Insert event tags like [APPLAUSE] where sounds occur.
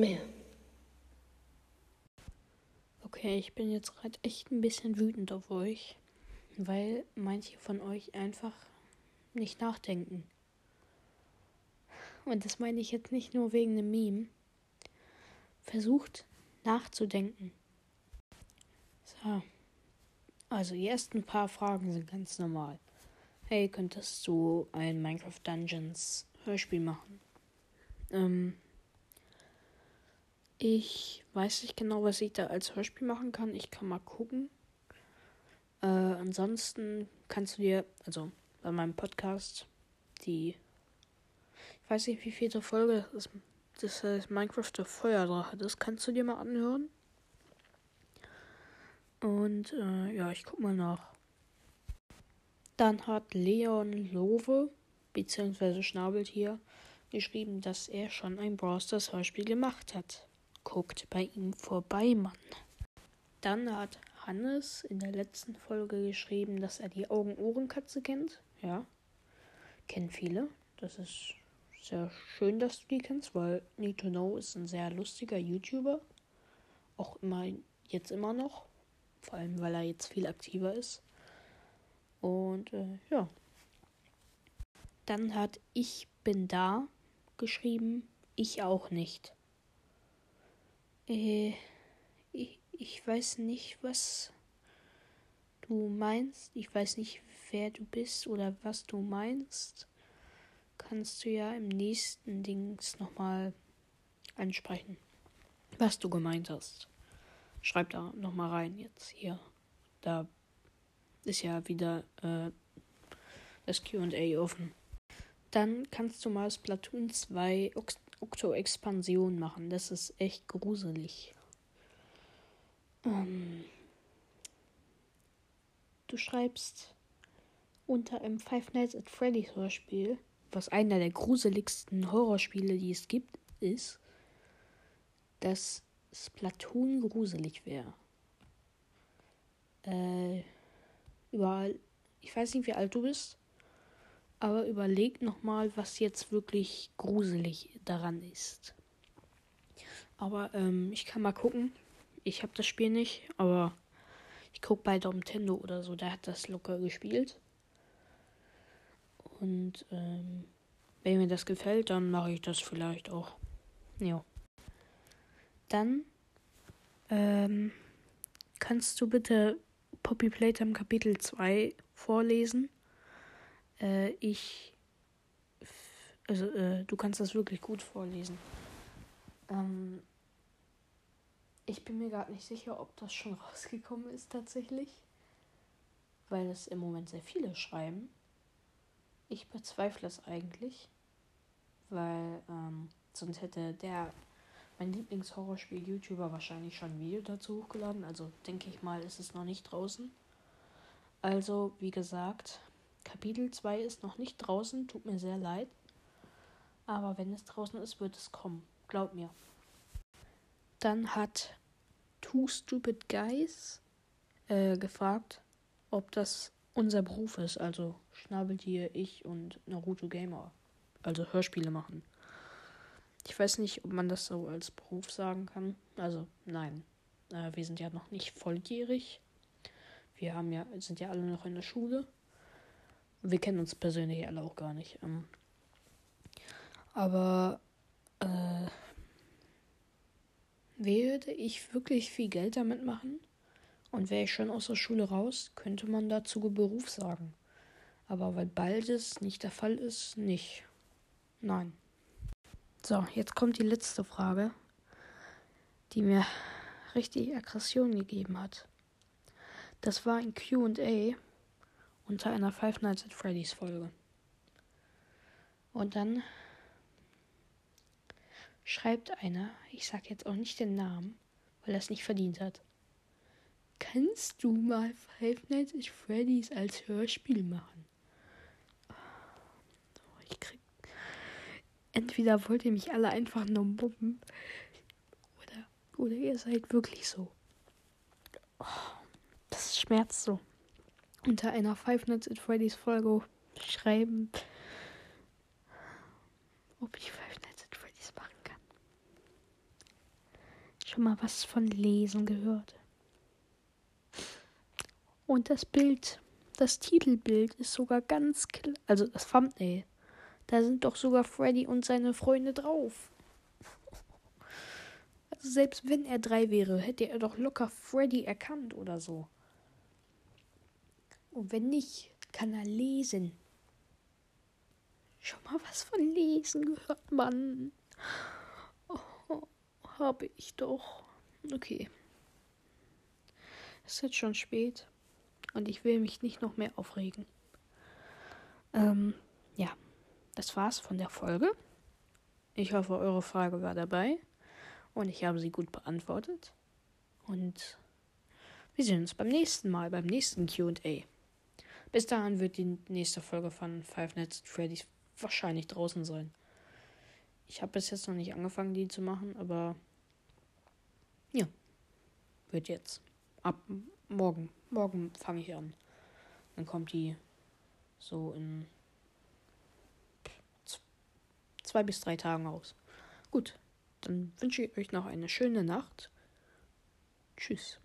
mehr. Okay, ich bin jetzt gerade echt ein bisschen wütend auf euch, weil manche von euch einfach nicht nachdenken. Und das meine ich jetzt nicht nur wegen einem Meme. Versucht nachzudenken. So. Also die ersten paar Fragen sind ganz normal. Hey, könntest du ein Minecraft Dungeons Hörspiel machen? Ähm, ich weiß nicht genau, was ich da als Hörspiel machen kann. Ich kann mal gucken. Äh, ansonsten kannst du dir, also bei meinem Podcast, die, ich weiß nicht, wie viele Folge das ist, das heißt Minecraft der Feuerdrache, das kannst du dir mal anhören. Und äh, ja, ich guck mal nach. Dann hat Leon Lowe, beziehungsweise Schnabeltier, geschrieben, dass er schon ein Brawl Stars Hörspiel gemacht hat. Guckt bei ihm vorbei, Mann. Dann hat Hannes in der letzten Folge geschrieben, dass er die Augen-Ohren-Katze kennt. Ja, kennen viele. Das ist sehr schön, dass du die kennst, weil Need to Know ist ein sehr lustiger YouTuber. Auch immer, jetzt immer noch. Vor allem, weil er jetzt viel aktiver ist. Und äh, ja. Dann hat Ich bin da geschrieben. Ich auch nicht. Äh, ich, ich weiß nicht, was du meinst. Ich weiß nicht, wer du bist oder was du meinst. Kannst du ja im nächsten Dings nochmal ansprechen, was du gemeint hast. Schreib da nochmal rein jetzt hier. Da ist ja wieder äh, das QA offen. Dann kannst du mal Splatoon 2 Okto-Expansion machen. Das ist echt gruselig. Ähm, du schreibst unter einem Five Nights at Freddy's Hörspiel, was einer der gruseligsten Horrorspiele, die es gibt, ist, dass Splatoon gruselig wäre. Äh, überall, ich weiß nicht, wie alt du bist, aber überleg nochmal, was jetzt wirklich gruselig daran ist. Aber ähm, ich kann mal gucken. Ich habe das Spiel nicht, aber ich gucke bei Nintendo oder so, der hat das locker gespielt. Und ähm, wenn mir das gefällt, dann mache ich das vielleicht auch. Ja. Dann ähm, kannst du bitte Poppy Playtime Kapitel 2 vorlesen? Äh, ich. Also, äh, du kannst das wirklich gut vorlesen. Ähm, ich bin mir gerade nicht sicher, ob das schon [LAUGHS] rausgekommen ist tatsächlich. Weil es im Moment sehr viele schreiben. Ich bezweifle es eigentlich. Weil ähm, sonst hätte der, mein Lieblingshorrorspiel-YouTuber, wahrscheinlich schon ein Video dazu hochgeladen. Also denke ich mal, ist es noch nicht draußen. Also, wie gesagt, Kapitel 2 ist noch nicht draußen, tut mir sehr leid. Aber wenn es draußen ist, wird es kommen. Glaub mir. Dann hat Two Stupid Guys äh, gefragt, ob das unser Beruf ist. Also Schnabeltier, ich und Naruto Gamer. Also Hörspiele machen. Ich weiß nicht, ob man das so als Beruf sagen kann. Also nein. Äh, wir sind ja noch nicht volljährig. Wir haben ja, sind ja alle noch in der Schule. Wir kennen uns persönlich alle auch gar nicht. Ähm, aber äh, würde ich wirklich viel Geld damit machen und wäre ich schon aus der Schule raus, könnte man dazu Beruf sagen. Aber weil beides nicht der Fall ist, nicht. Nein. So, jetzt kommt die letzte Frage, die mir richtig Aggression gegeben hat. Das war ein QA unter einer Five Nights at Freddy's Folge. Und dann schreibt einer, ich sag jetzt auch nicht den Namen, weil er es nicht verdient hat. Kannst du mal Five Nights at Freddy's als Hörspiel machen? Ich krieg. Entweder wollt ihr mich alle einfach nur mobben. Oder, ihr seid wirklich so. Das schmerzt so unter einer Five Nights at Freddy's Folge schreiben, ob ich Five Nights at Freddy's machen kann. Schon mal was von Lesen gehört. Und das Bild, das Titelbild ist sogar ganz klar. Also das Thumbnail. Da sind doch sogar Freddy und seine Freunde drauf. Also selbst wenn er drei wäre, hätte er doch locker Freddy erkannt oder so. Und wenn nicht, kann er lesen. Schon mal was von Lesen gehört, Mann. Oh, habe ich doch. Okay. Es ist jetzt schon spät und ich will mich nicht noch mehr aufregen. Ähm, ja, das war's von der Folge. Ich hoffe, eure Frage war dabei und ich habe sie gut beantwortet. Und wir sehen uns beim nächsten Mal, beim nächsten QA. Bis dahin wird die nächste Folge von Five Nights at Freddy's wahrscheinlich draußen sein. Ich habe bis jetzt noch nicht angefangen, die zu machen, aber ja, wird jetzt. Ab morgen. Morgen fange ich an. Dann kommt die so in zwei bis drei Tagen raus. Gut, dann wünsche ich euch noch eine schöne Nacht. Tschüss.